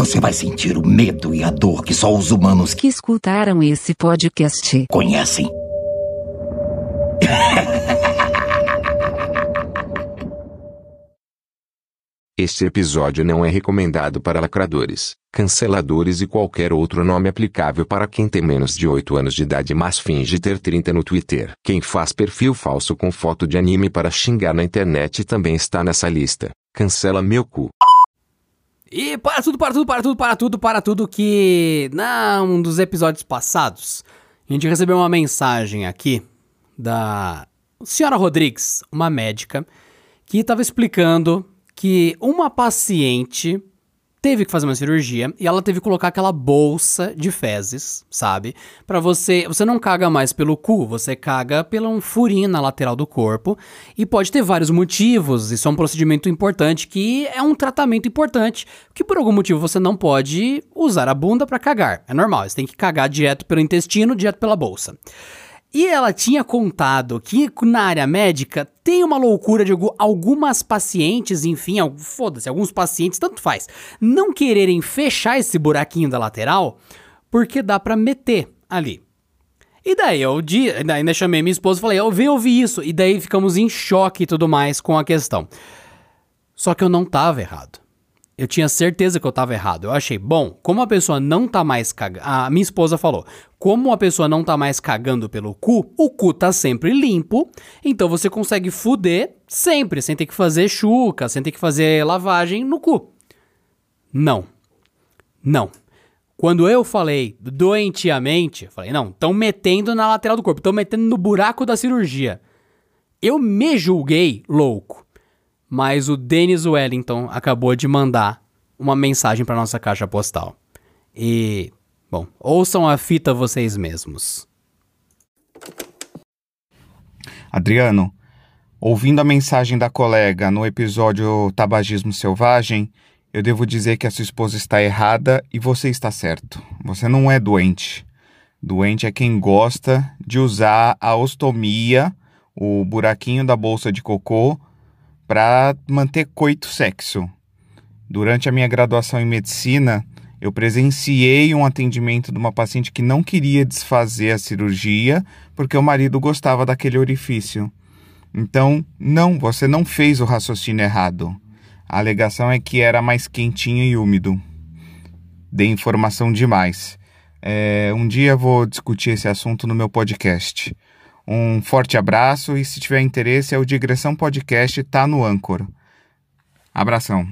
Você vai sentir o medo e a dor que só os humanos que escutaram esse podcast conhecem. Este episódio não é recomendado para lacradores, canceladores e qualquer outro nome aplicável para quem tem menos de 8 anos de idade mas finge ter 30 no Twitter. Quem faz perfil falso com foto de anime para xingar na internet também está nessa lista. Cancela meu cu. E para tudo, para tudo, para tudo, para tudo, para tudo que num dos episódios passados a gente recebeu uma mensagem aqui da senhora Rodrigues, uma médica, que estava explicando que uma paciente teve que fazer uma cirurgia e ela teve que colocar aquela bolsa de fezes, sabe? Para você, você não caga mais pelo cu, você caga pelo um furinho na lateral do corpo e pode ter vários motivos. Isso é um procedimento importante que é um tratamento importante, que por algum motivo você não pode usar a bunda para cagar. É normal, você tem que cagar direto pelo intestino, direto pela bolsa. E ela tinha contado que na área médica tem uma loucura de algumas pacientes, enfim, foda-se, alguns pacientes, tanto faz, não quererem fechar esse buraquinho da lateral porque dá para meter ali. E daí eu ainda chamei minha esposa e falei, eu vi ouvir isso. E daí ficamos em choque e tudo mais com a questão. Só que eu não tava errado eu tinha certeza que eu tava errado. Eu achei, bom, como a pessoa não tá mais cagando. A minha esposa falou: como a pessoa não tá mais cagando pelo cu, o cu tá sempre limpo, então você consegue fuder sempre, sem ter que fazer chuca, sem ter que fazer lavagem no cu. Não. Não. Quando eu falei doentiamente, falei, não, estão metendo na lateral do corpo, estão metendo no buraco da cirurgia. Eu me julguei louco mas o Denis Wellington acabou de mandar uma mensagem para nossa caixa postal. E, bom, ouçam a fita vocês mesmos. Adriano, ouvindo a mensagem da colega no episódio Tabagismo Selvagem, eu devo dizer que a sua esposa está errada e você está certo. Você não é doente. Doente é quem gosta de usar a ostomia, o buraquinho da bolsa de cocô, para manter coito sexo. Durante a minha graduação em medicina, eu presenciei um atendimento de uma paciente que não queria desfazer a cirurgia porque o marido gostava daquele orifício. Então, não, você não fez o raciocínio errado. A alegação é que era mais quentinho e úmido. Dei informação demais. É, um dia vou discutir esse assunto no meu podcast. Um forte abraço e se tiver interesse, é o Digressão Podcast, tá no Anchor. Abração.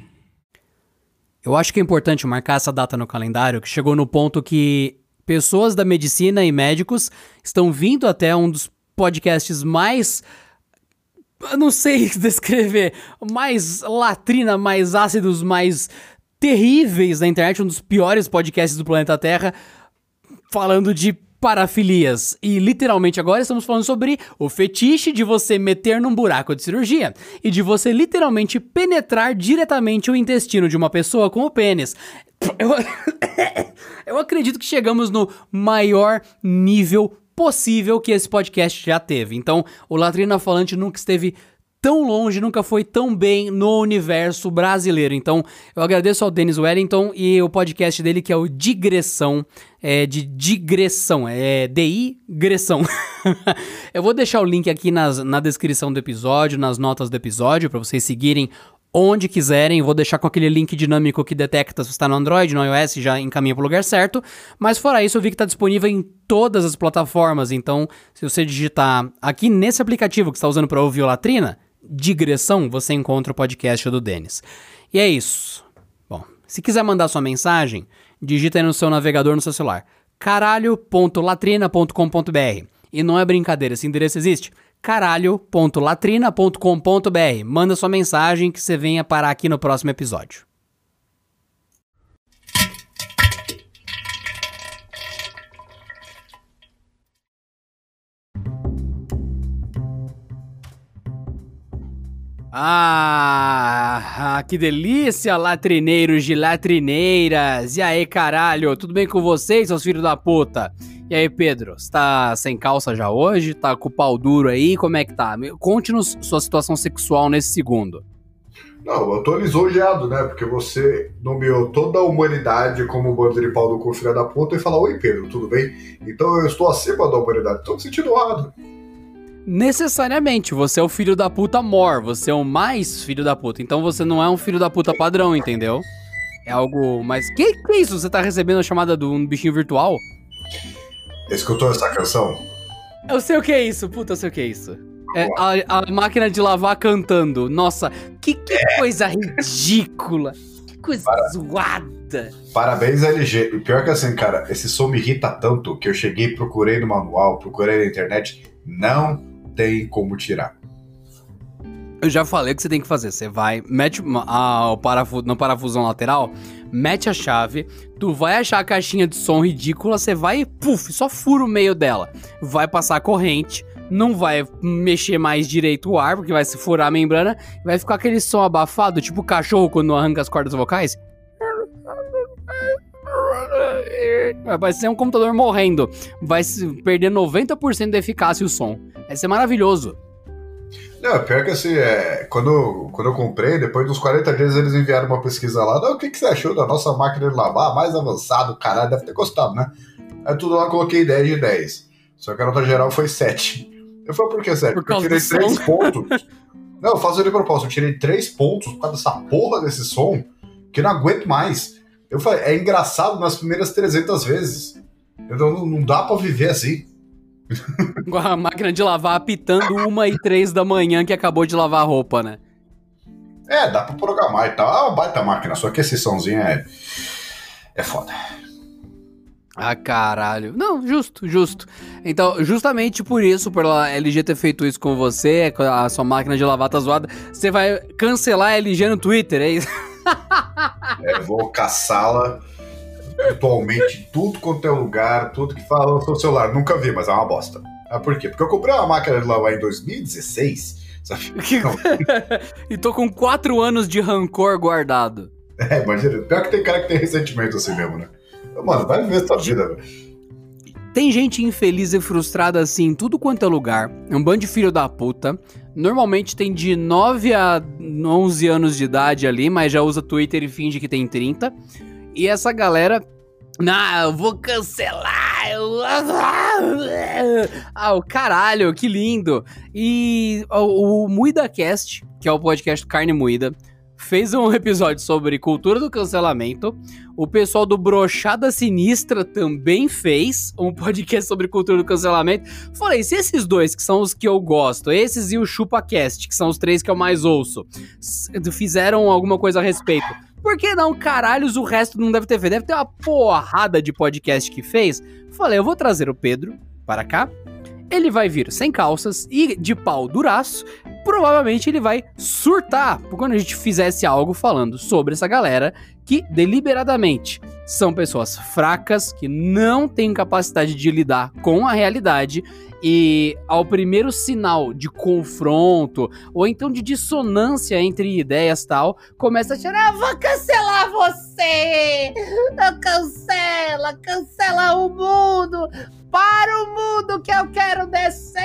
Eu acho que é importante marcar essa data no calendário, que chegou no ponto que pessoas da medicina e médicos estão vindo até um dos podcasts mais eu não sei descrever, mais latrina, mais ácidos, mais terríveis da internet, um dos piores podcasts do planeta Terra, falando de parafilias. E literalmente agora estamos falando sobre o fetiche de você meter num buraco de cirurgia e de você literalmente penetrar diretamente o intestino de uma pessoa com o pênis. Eu, eu acredito que chegamos no maior nível possível que esse podcast já teve. Então, o Latrina Falante nunca esteve tão longe, nunca foi tão bem no universo brasileiro. Então, eu agradeço ao Dennis Wellington e o podcast dele que é o Digressão, é de digressão, é digressão. eu vou deixar o link aqui nas, na descrição do episódio, nas notas do episódio, para vocês seguirem onde quiserem. Vou deixar com aquele link dinâmico que detecta se está no Android, no iOS, já encaminha para o lugar certo. Mas fora isso, eu vi que está disponível em todas as plataformas. Então, se você digitar aqui nesse aplicativo que está usando para ouvir o Latrina, digressão, você encontra o podcast do Denis. E é isso. Bom, se quiser mandar sua mensagem, digita aí no seu navegador no seu celular caralho.latrina.com.br. E não é brincadeira, esse endereço existe. caralho.latrina.com.br. Manda sua mensagem que você venha parar aqui no próximo episódio. Ah, que delícia, latrineiros de latrineiras! E aí, caralho, tudo bem com vocês, seus filhos da puta? E aí, Pedro, você tá sem calça já hoje? Tá com o pau duro aí? Como é que tá? Conte-nos sua situação sexual nesse segundo. Não, eu tô lisonjeado, né? Porque você nomeou toda a humanidade como bando de pau do cu, filha da puta, e fala: Oi, Pedro, tudo bem? Então eu estou acima da humanidade. Tô me sentindo honrado. Necessariamente, você é o filho da puta mor, você é o mais filho da puta. Então você não é um filho da puta padrão, entendeu? É algo mais. Que, que é isso? Você tá recebendo a chamada de um bichinho virtual? Escutou essa canção? Eu sei o que é isso, puta, eu sei o que é isso. É a, a máquina de lavar cantando. Nossa, que, que coisa ridícula. Que coisa Para. zoada. Parabéns, LG. E pior que assim, cara, esse som me irrita tanto que eu cheguei, procurei no manual, procurei na internet, não tem como tirar. Eu já falei o que você tem que fazer. Você vai, mete a, o parafuso, no parafusão lateral, mete a chave, tu vai achar a caixinha de som ridícula, você vai e puf, só fura o meio dela. Vai passar a corrente, não vai mexer mais direito o ar, porque vai se furar a membrana, vai ficar aquele som abafado, tipo o cachorro quando arranca as cordas vocais. Vai ser um computador morrendo. Vai perder 90% da eficácia o som. Vai ser maravilhoso. Não, pior que assim, é, quando, quando eu comprei, depois dos 40 dias eles enviaram uma pesquisa lá, "Não, o que, que você achou da nossa máquina de lavar? Mais avançado, caralho, deve ter gostado, né? Aí tudo lá eu coloquei 10 de 10. Só que a nota geral foi 7. Eu falei, por que 7? Por Porque eu tirei do 3 som. pontos. Não, eu faço de propósito, eu tirei 3 pontos por causa dessa porra desse som, que eu não aguento mais. Eu falei, é engraçado nas primeiras 300 vezes. Então não, não dá pra viver assim. Com a máquina de lavar apitando uma e três da manhã que acabou de lavar a roupa, né? É, dá pra programar e tal. É uma baita máquina, só que esse somzinho é. É foda. Ah, caralho. Não, justo, justo. Então, justamente por isso, por a LG ter feito isso com você, a sua máquina de lavar tá zoada, você vai cancelar a LG no Twitter, é isso? É, vou caçá-la virtualmente em tudo quanto é lugar, tudo que fala no seu celular. Nunca vi, mas é uma bosta. Ah, por quê? Porque eu comprei uma máquina de lavar em 2016, sabe? Não, e tô com quatro anos de rancor guardado. é, imagina. Pior que tem cara que tem ressentimento assim mesmo, né? Mano, vai viver sua vida, velho. Tem gente infeliz e frustrada assim em tudo quanto é lugar. É um bando de filho da puta. Normalmente tem de 9 a 11 anos de idade ali, mas já usa Twitter e finge que tem 30. E essa galera. Não, eu vou cancelar. Ah, o caralho, que lindo. E o, o MuidaCast, que é o podcast Carne Moída, fez um episódio sobre cultura do cancelamento. O pessoal do Brochada Sinistra também fez um podcast sobre cultura do cancelamento. Falei, se esses dois, que são os que eu gosto, esses e o ChupaCast, que são os três que eu mais ouço, fizeram alguma coisa a respeito, por que não, caralhos, o resto não deve ter feito? Deve ter uma porrada de podcast que fez. Falei, eu vou trazer o Pedro para cá. Ele vai vir sem calças e de pau duraço. Provavelmente ele vai surtar quando a gente fizesse algo falando sobre essa galera que deliberadamente são pessoas fracas, que não têm capacidade de lidar com a realidade e ao primeiro sinal de confronto ou então de dissonância entre ideias tal, começa a tirar, "Eu vou cancelar você! Eu cancela, cancela o mundo! Para o mundo que eu quero descer!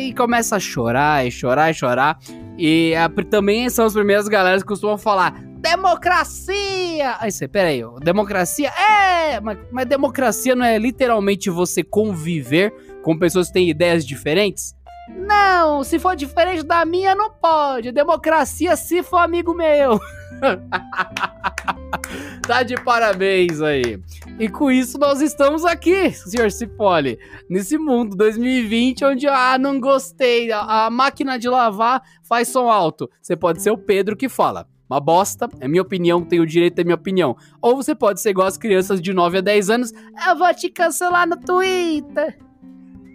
E começa a chorar, e chorar, e chorar. E a- também são as primeiras galeras que costumam falar democracia! Aí você, peraí, democracia? É! Mas, mas democracia não é literalmente você conviver com pessoas que têm ideias diferentes? Não, se for diferente da minha, não pode. Democracia se for amigo meu. tá de parabéns aí. E com isso nós estamos aqui, senhor Cipoli, nesse mundo 2020 onde, ah, não gostei, a, a máquina de lavar faz som alto. Você pode ser o Pedro que fala. Uma bosta, é minha opinião, tenho o direito de ter minha opinião. Ou você pode ser igual as crianças de 9 a 10 anos, eu vou te cancelar no Twitter.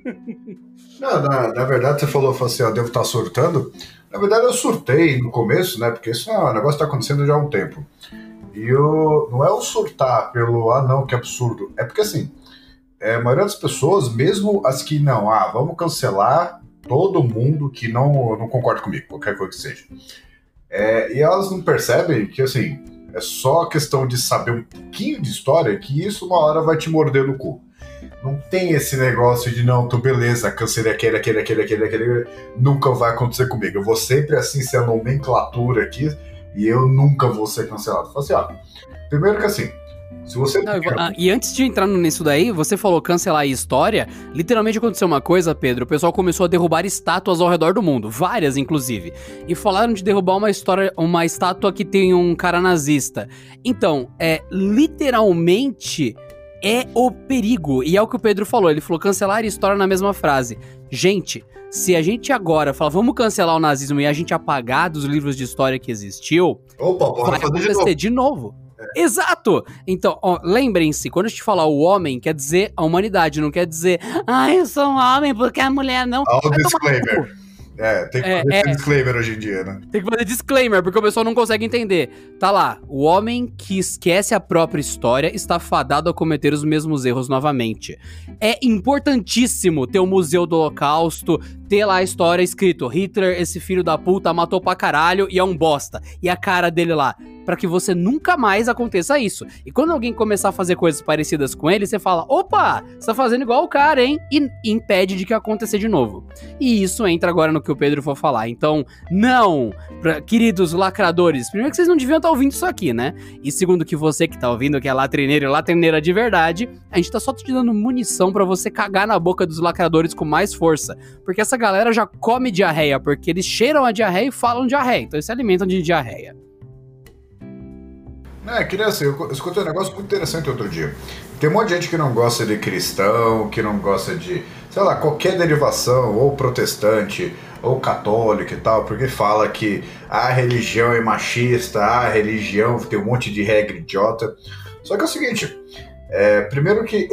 Não, na, na verdade, você falou, assim, ó, devo estar surtando. Na verdade, eu surtei no começo, né? Porque isso é um negócio que está acontecendo já há um tempo. E eu, não é o surtar pelo, ah, não, que absurdo. É porque, assim, é, a maioria das pessoas, mesmo as que não, ah, vamos cancelar todo mundo que não, não concorda comigo, qualquer coisa que seja. É, e elas não percebem que, assim, é só questão de saber um pouquinho de história que isso uma hora vai te morder no cu. Não tem esse negócio de não, tô beleza, cancelei aquele, aquele, aquele, aquele, aquele, nunca vai acontecer comigo. Eu vou sempre assim ser a nomenclatura aqui e eu nunca vou ser cancelado. Fala assim, ó, primeiro que assim, se você. Não, vou, ah, e antes de entrar nisso daí, você falou cancelar a história. Literalmente aconteceu uma coisa, Pedro. O pessoal começou a derrubar estátuas ao redor do mundo, várias inclusive. E falaram de derrubar uma história, uma estátua que tem um cara nazista. Então, é literalmente é o perigo. E é o que o Pedro falou. Ele falou cancelar a história na mesma frase. Gente, se a gente agora falar, vamos cancelar o nazismo e a gente apagar dos livros de história que existiu, Opa, vai acontecer de novo. De novo. É. Exato! Então, lembrem-se, quando a gente falar o homem, quer dizer a humanidade, não quer dizer, ah, eu sou um homem porque a mulher não. Olha o disclaimer. É, tem que é, fazer é, disclaimer hoje em dia, né? Tem que fazer disclaimer, porque o pessoal não consegue entender. Tá lá, o homem que esquece a própria história está fadado a cometer os mesmos erros novamente. É importantíssimo ter o Museu do Holocausto, ter lá a história escrito: Hitler, esse filho da puta, matou pra caralho e é um bosta. E a cara dele lá para que você nunca mais aconteça isso. E quando alguém começar a fazer coisas parecidas com ele, você fala: opa, você tá fazendo igual o cara, hein? E impede de que aconteça de novo. E isso entra agora no que o Pedro for falar. Então, não, pra, queridos lacradores, primeiro que vocês não deviam estar tá ouvindo isso aqui, né? E segundo que você que tá ouvindo, que é latrineiro e latrineira de verdade, a gente tá só te dando munição para você cagar na boca dos lacradores com mais força. Porque essa galera já come diarreia, porque eles cheiram a diarreia e falam diarreia. Então eles se alimentam de diarreia. É, queria assim, eu escutei um negócio muito interessante outro dia. Tem um monte de gente que não gosta de cristão, que não gosta de, sei lá, qualquer derivação, ou protestante, ou católico e tal, porque fala que a religião é machista, a religião tem um monte de regra idiota. Só que é o seguinte, é, primeiro que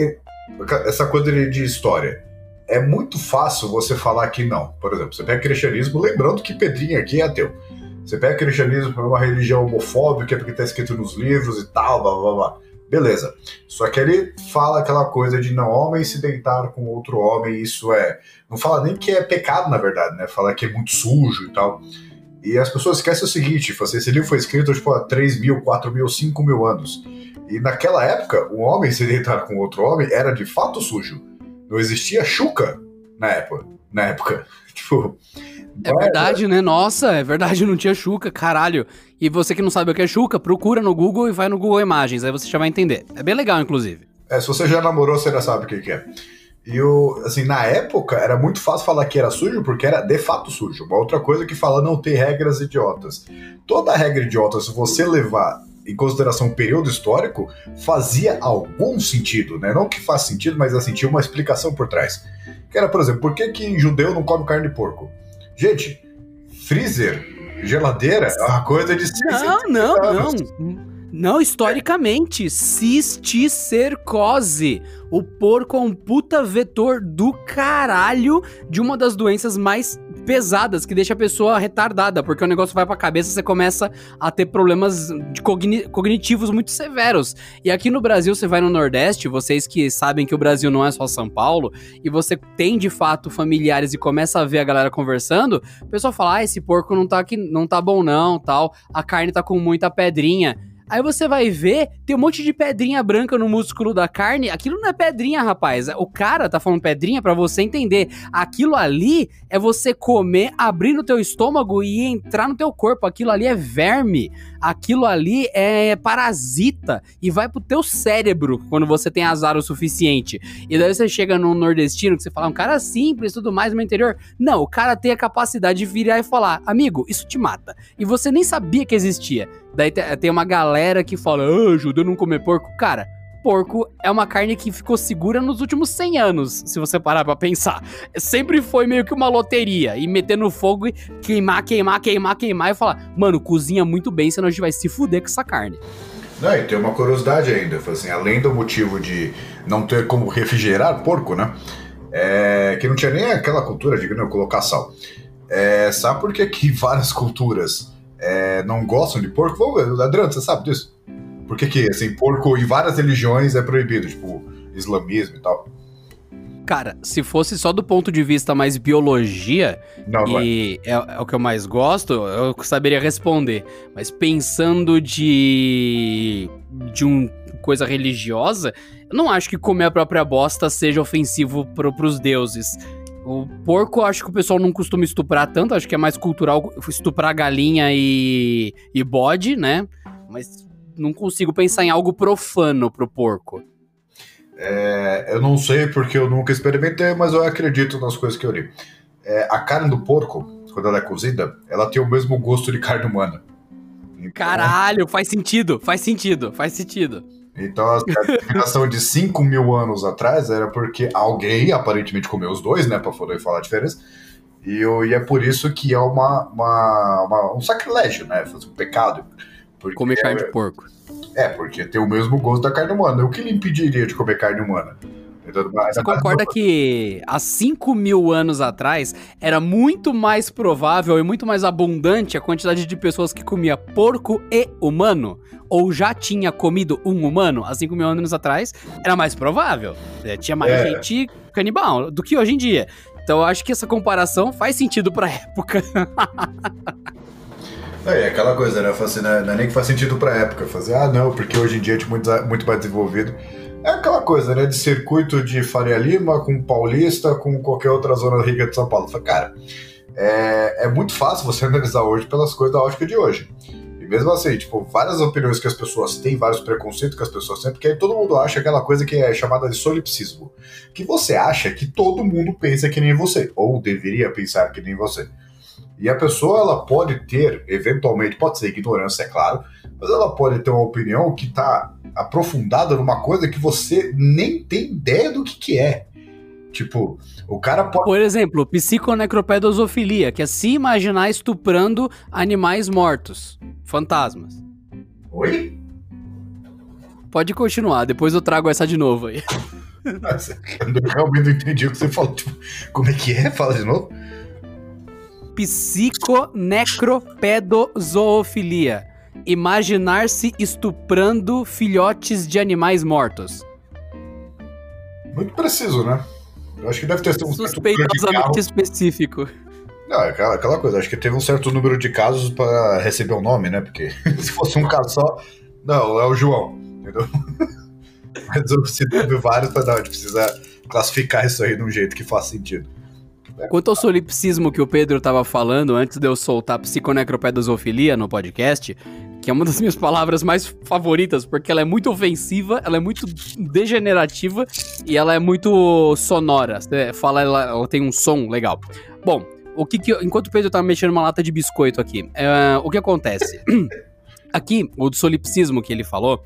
essa coisa de história, é muito fácil você falar que não. Por exemplo, você pega cristianismo, lembrando que Pedrinho aqui é ateu. Você pega cristianismo por uma religião homofóbica, porque está escrito nos livros e tal, blá blá blá. Beleza. Só que ele fala aquela coisa de não homem se deitar com outro homem, isso é. Não fala nem que é pecado, na verdade, né? Fala que é muito sujo e tal. E as pessoas esquecem o seguinte: tipo assim, esse livro foi escrito tipo, há 3 mil, 4 mil, 5 mil anos. E naquela época, um homem se deitar com outro homem era de fato sujo. Não existia chuca na época. Na época. Tipo, é verdade, né? Nossa, é verdade, não tinha Xuca, caralho. E você que não sabe o que é Xuca, procura no Google e vai no Google Imagens, aí você já vai entender. É bem legal, inclusive. É, se você já namorou, você já sabe o que, que é. E o, assim, na época era muito fácil falar que era sujo porque era de fato sujo. Uma outra coisa que fala não ter regras idiotas. Toda regra idiota, se você levar em consideração o período histórico, fazia algum sentido, né? Não que faz sentido, mas assim, tinha uma explicação por trás. Que era, por exemplo, por que, que judeu não come carne de porco? Gente, freezer, geladeira, é uma coisa de Não, não, não. Não, historicamente, cisticercose. O porco é um puta vetor do caralho de uma das doenças mais pesadas que deixa a pessoa retardada, porque o negócio vai pra cabeça, você começa a ter problemas cogni cognitivos muito severos. E aqui no Brasil, você vai no Nordeste, vocês que sabem que o Brasil não é só São Paulo, e você tem de fato familiares e começa a ver a galera conversando, o pessoal fala: "Ah, esse porco não tá aqui, não tá bom não", tal. A carne tá com muita pedrinha. Aí você vai ver, tem um monte de pedrinha branca no músculo da carne. Aquilo não é pedrinha, rapaz. O cara tá falando pedrinha para você entender. Aquilo ali é você comer, abrir no teu estômago e entrar no teu corpo. Aquilo ali é verme. Aquilo ali é parasita e vai pro teu cérebro quando você tem azar o suficiente. E daí você chega num nordestino que você fala, um cara simples tudo mais no interior. Não, o cara tem a capacidade de virar e falar, amigo, isso te mata. E você nem sabia que existia. Daí tem uma galera que fala, ah, judeu não comer porco. Cara, porco é uma carne que ficou segura nos últimos 100 anos, se você parar pra pensar. Sempre foi meio que uma loteria, e meter no fogo e queimar, queimar, queimar, queimar e falar, mano, cozinha muito bem, senão a gente vai se fuder com essa carne. Não, e tem uma curiosidade ainda, assim, além do motivo de não ter como refrigerar porco, né? É, que não tinha nem aquela cultura de não, colocar sal. É, sabe por que, que várias culturas é, não gostam de porco, vamos Adriano, você sabe disso? Por que, que assim, porco em várias religiões é proibido, tipo, islamismo e tal? Cara, se fosse só do ponto de vista mais biologia, não, e é, é, o que eu mais gosto, eu saberia responder. Mas pensando de. de um coisa religiosa, eu não acho que comer a própria bosta seja ofensivo pro, pros deuses. O porco, acho que o pessoal não costuma estuprar tanto, acho que é mais cultural estuprar galinha e, e bode, né? Mas não consigo pensar em algo profano pro porco. É, eu não sei porque eu nunca experimentei, mas eu acredito nas coisas que eu li. É, a carne do porco, quando ela é cozida, ela tem o mesmo gosto de carne humana. Então, Caralho, faz sentido, faz sentido, faz sentido. Então a geração de 5 mil anos atrás era porque alguém aparentemente comeu os dois, né? Pra poder falar a diferença. E, e é por isso que é uma, uma- uma- um sacrilégio, né? Fazer um pecado. Porque Comer é, carne de porco. É, porque tem o mesmo gosto da carne humana. O que lhe impediria de comer carne humana? Você concorda que há 5 mil anos atrás era muito mais provável e muito mais abundante a quantidade de pessoas que comia porco e humano? Ou já tinha comido um humano há 5 mil anos atrás? Era mais provável. É, tinha mais É. gente canibal do que hoje em dia. Então eu acho que essa comparação faz sentido pra época. É, aquela coisa, né? Assim? Não é nem que faz sentido pra época. Fazer, ah, não, porque hoje em dia é muito, muito mais desenvolvido. É aquela coisa, né? De circuito de Faria Lima com Paulista, com qualquer outra zona rica de São Paulo. Cara, é, é muito fácil você analisar hoje pelas coisas da ótica de hoje. E mesmo assim, tipo, várias opiniões que as pessoas têm, vários preconceitos que as pessoas têm, porque aí todo mundo acha aquela coisa que é chamada de solipsismo. Que você acha que todo mundo pensa que nem você, ou deveria pensar que nem você. E a pessoa, ela pode ter, eventualmente, pode ser ignorância, é claro, mas ela pode ter uma opinião que está aprofundada numa coisa que você nem tem ideia do que, que é. Tipo, o cara pode. Por exemplo, psiconecropedosofilia, que é se imaginar estuprando animais mortos, fantasmas. Oi? Pode continuar, depois eu trago essa de novo aí. Nossa, eu realmente não entendi o que você falou. Tipo, como é que é? Fala de novo. Psiconecropedozoofilia. Imaginar-se estuprando filhotes de animais mortos. Muito preciso, né? Eu acho que deve ter sido um. Suspeitosamente específico. Não, é aquela, aquela coisa, acho que teve um certo número de casos para receber o nome, né? Porque se fosse um caso só. Não, é o João, entendeu? Mas se teve vários, não, a gente precisa classificar isso aí de um jeito que faça sentido. Quanto ao solipsismo que o Pedro tava falando antes de eu soltar psiconecropedosofilia no podcast, que é uma das minhas palavras mais favoritas, porque ela é muito ofensiva, ela é muito degenerativa e ela é muito sonora. Você fala, ela, ela tem um som legal. Bom, o que que enquanto o Pedro tava mexendo uma lata de biscoito aqui, é, o que acontece? aqui, o solipsismo que ele falou,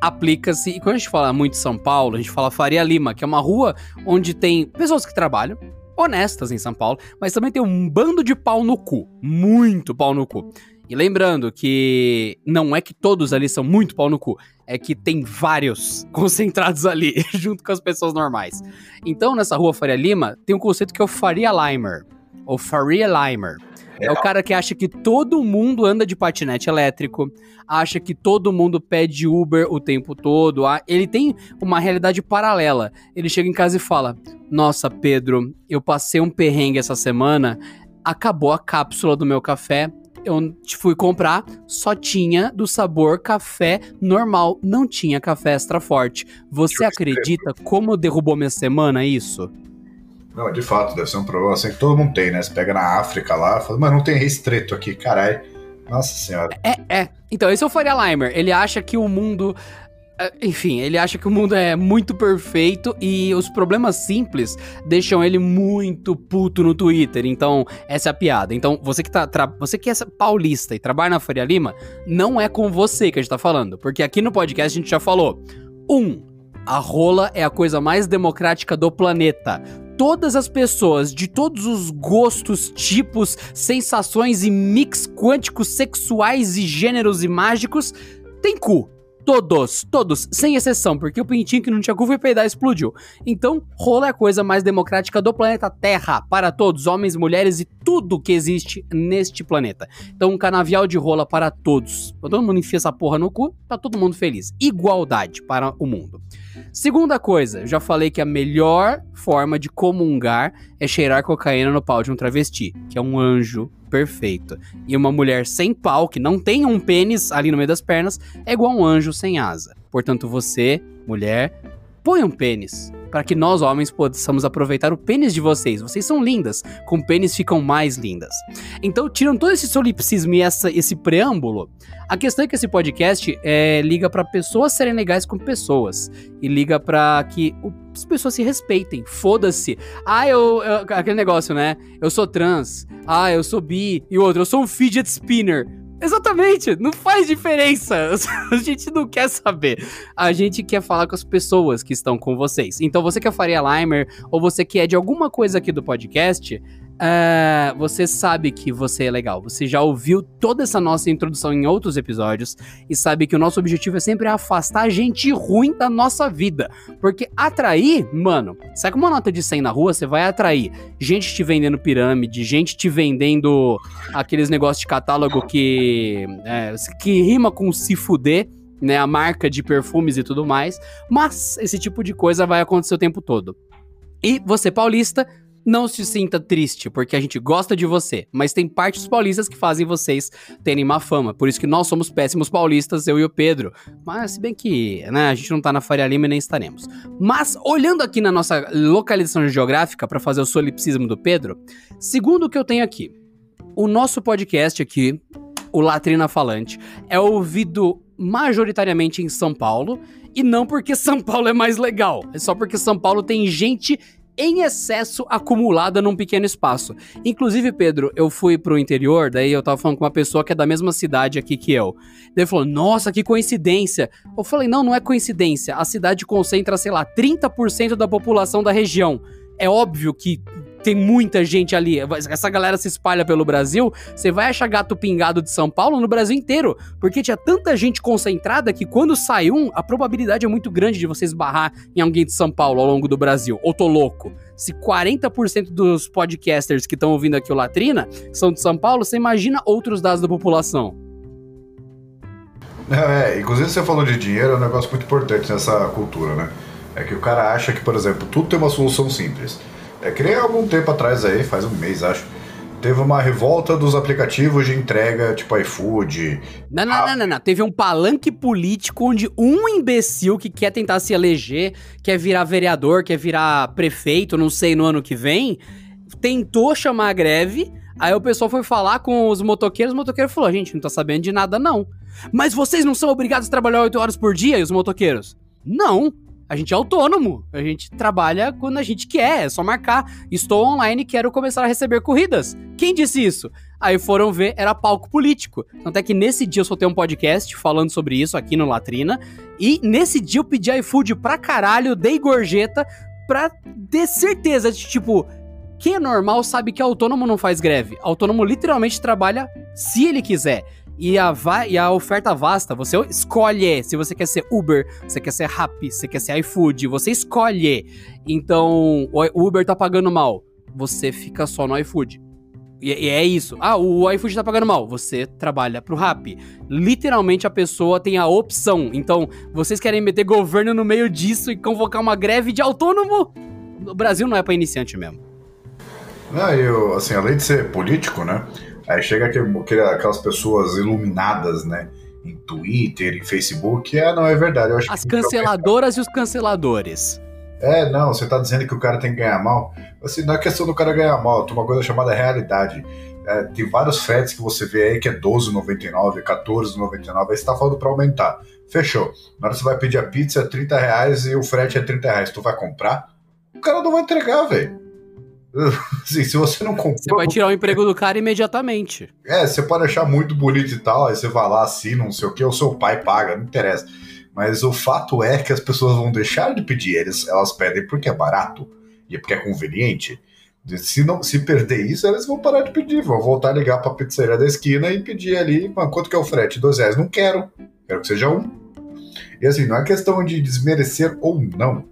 aplica-se, e quando a gente fala muito São Paulo, a gente fala Faria Lima, que é uma rua onde tem pessoas que trabalham, honestas em São Paulo, mas também tem um bando de pau no cu. Muito pau no cu. E lembrando que não é que todos ali são muito pau no cu, é que tem vários concentrados ali, junto com as pessoas normais. Então, nessa rua Faria Lima, tem um conceito que é o Faria Limer, ou Faria Limer. É o cara que acha que todo mundo anda de patinete elétrico, acha que todo mundo pede Uber o tempo todo. Ele tem uma realidade paralela. Ele chega em casa e fala: Nossa, Pedro, eu passei um perrengue essa semana, acabou a cápsula do meu café. Eu fui comprar, só tinha do sabor café normal, não tinha café extra forte. Você acredita como derrubou minha semana isso? Não, de fato, deve ser um problema assim que todo mundo tem, né? Você pega na África lá, fala, mas não tem restrito aqui, caralho. Nossa senhora. É, é. Então, esse é o Faria Limer. Ele acha que o mundo. é, Enfim, ele acha que o mundo é muito perfeito e os problemas simples deixam ele muito puto no Twitter. Então, essa é a piada. Então, você que tá. Você que é paulista e trabalha na Faria Lima, não é com você que a gente tá falando. Porque aqui no podcast a gente já falou. Um, a rola é a coisa mais democrática do planeta. Todas as pessoas de todos os gostos, tipos, sensações e mix quânticos sexuais e gêneros e mágicos têm cu. Todos, todos, sem exceção, porque o pintinho que não tinha cu foi peidar explodiu. Então, rola é a coisa mais democrática do planeta Terra, para todos, homens, mulheres e tudo que existe neste planeta. Então, um canavial de rola para todos. Todo mundo enfia essa porra no cu, tá todo mundo feliz. Igualdade para o mundo. Segunda coisa, eu já falei que a melhor forma de comungar é cheirar cocaína no pau de um travesti, que é um anjo perfeito. E uma mulher sem pau, que não tem um pênis ali no meio das pernas, é igual um anjo sem asa. Portanto, você, mulher, põe um pênis para que nós homens possamos aproveitar o pênis de vocês. Vocês são lindas, com pênis ficam mais lindas. Então, tirando todo esse solipsismo e essa, esse preâmbulo, a questão é que esse podcast é, liga para pessoas serem legais com pessoas e liga para que o, as pessoas se respeitem. Foda-se. Ah, eu, eu, aquele negócio, né? Eu sou trans. Ah, eu sou bi e o outro, eu sou um fidget spinner. Exatamente, não faz diferença. A gente não quer saber. A gente quer falar com as pessoas que estão com vocês. Então, você que é Faria Limer ou você que é de alguma coisa aqui do podcast, Uh, você sabe que você é legal. Você já ouviu toda essa nossa introdução em outros episódios e sabe que o nosso objetivo é sempre afastar gente ruim da nossa vida. Porque atrair, mano, sai com uma nota de 100 na rua, você vai atrair gente te vendendo pirâmide, gente te vendendo aqueles negócios de catálogo que, é, que rima com se fuder. Né, a marca de perfumes e tudo mais, mas esse tipo de coisa vai acontecer o tempo todo. E você, paulista, não se sinta triste, porque a gente gosta de você, mas tem partes paulistas que fazem vocês terem má fama. Por isso que nós somos péssimos paulistas, eu e o Pedro. Mas, se bem que, né, a gente não tá na Faria Lima e nem estaremos. Mas, olhando aqui na nossa localização geográfica para fazer o solipsismo do Pedro, segundo o que eu tenho aqui, o nosso podcast aqui, o Latrina Falante, é ouvido majoritariamente em São Paulo, e não porque São Paulo é mais legal, é só porque São Paulo tem gente em excesso acumulada num pequeno espaço. Inclusive, Pedro, eu fui pro interior, daí eu tava falando com uma pessoa que é da mesma cidade aqui que eu. Daí ele falou: Nossa, que coincidência. Eu falei: Não, não é coincidência. A cidade concentra, sei lá, 30% da população da região. É óbvio que tem muita gente ali. Essa galera se espalha pelo Brasil. Você vai achar gato pingado de São Paulo no Brasil inteiro. Porque tinha tanta gente concentrada que quando sai um, a probabilidade é muito grande de você esbarrar em alguém de São Paulo ao longo do Brasil. Ou tô louco. Se 40% dos podcasters que estão ouvindo aqui o Latrina são de São Paulo, você imagina outros dados da população. É, inclusive você falou de dinheiro, é um negócio muito importante nessa cultura, né? É que o cara acha que, por exemplo, tudo tem uma solução simples. É que nem algum tempo atrás aí, faz um mês acho, teve uma revolta dos aplicativos de entrega, tipo iFood. Não, não, não, não, não. Teve um palanque político onde um imbecil que quer tentar se eleger, quer virar vereador, quer virar prefeito, não sei, no ano que vem, tentou chamar a greve. Aí o pessoal foi falar com os motoqueiros, o motoqueiro falou: gente, não tá sabendo de nada, não. Mas vocês não são obrigados a trabalhar 8 horas por dia, e os motoqueiros? Não. A gente é autônomo, a gente trabalha quando a gente quer, é só marcar. Estou online e quero começar a receber corridas. Quem disse isso? Aí foram ver, era palco político. Tanto é que nesse dia eu soltei um podcast falando sobre isso aqui no Latrina. E nesse dia eu pedi iFood pra caralho, dei gorjeta, pra ter certeza de tipo. Quem é normal sabe que autônomo não faz greve. Autônomo literalmente trabalha se ele quiser. E a, e a oferta vasta, você escolhe se você quer ser Uber, você quer ser Rappi, você quer ser iFood, você escolhe. Então, o Uber tá pagando mal, você fica só no iFood. E, é isso. Ah, o iFood tá pagando mal, você trabalha pro Rappi. Literalmente a pessoa tem a opção. Então, vocês querem meter governo no meio disso e convocar uma greve de autônomo? O Brasil não é para iniciante mesmo. Não, eu, assim, além de ser político, né? Aí chega aquele, aquelas pessoas iluminadas, né? Em Twitter, em Facebook. Ah, não, é verdade. Eu acho As canceladoras e os canceladores. É, não, você tá dizendo que o cara tem que ganhar mal. Assim, não é questão do cara ganhar mal, tem uma coisa chamada realidade. É, tem vários fretes que você vê aí que é 12,99, 14,99, aí você tá falando pra aumentar. Fechou. Na hora você vai pedir a pizza é 30 reais e o frete é 30 reais. Tu vai comprar? O cara não vai entregar, velho. Assim, se você não comprou. Você vai tirar o emprego do cara imediatamente. É, você pode achar muito bonito e tal, aí você vai lá, assina, não sei o que, o seu pai paga, não interessa. Mas o fato é que as pessoas vão deixar de pedir, eles, elas pedem porque é barato e porque é conveniente. Se, não, se perder isso, eles vão parar de pedir, vão voltar a ligar pra pizzaria da esquina e pedir ali, mano, quanto que é o frete? Dois reais. Não quero, quero que seja um. E assim, não é questão de desmerecer ou não.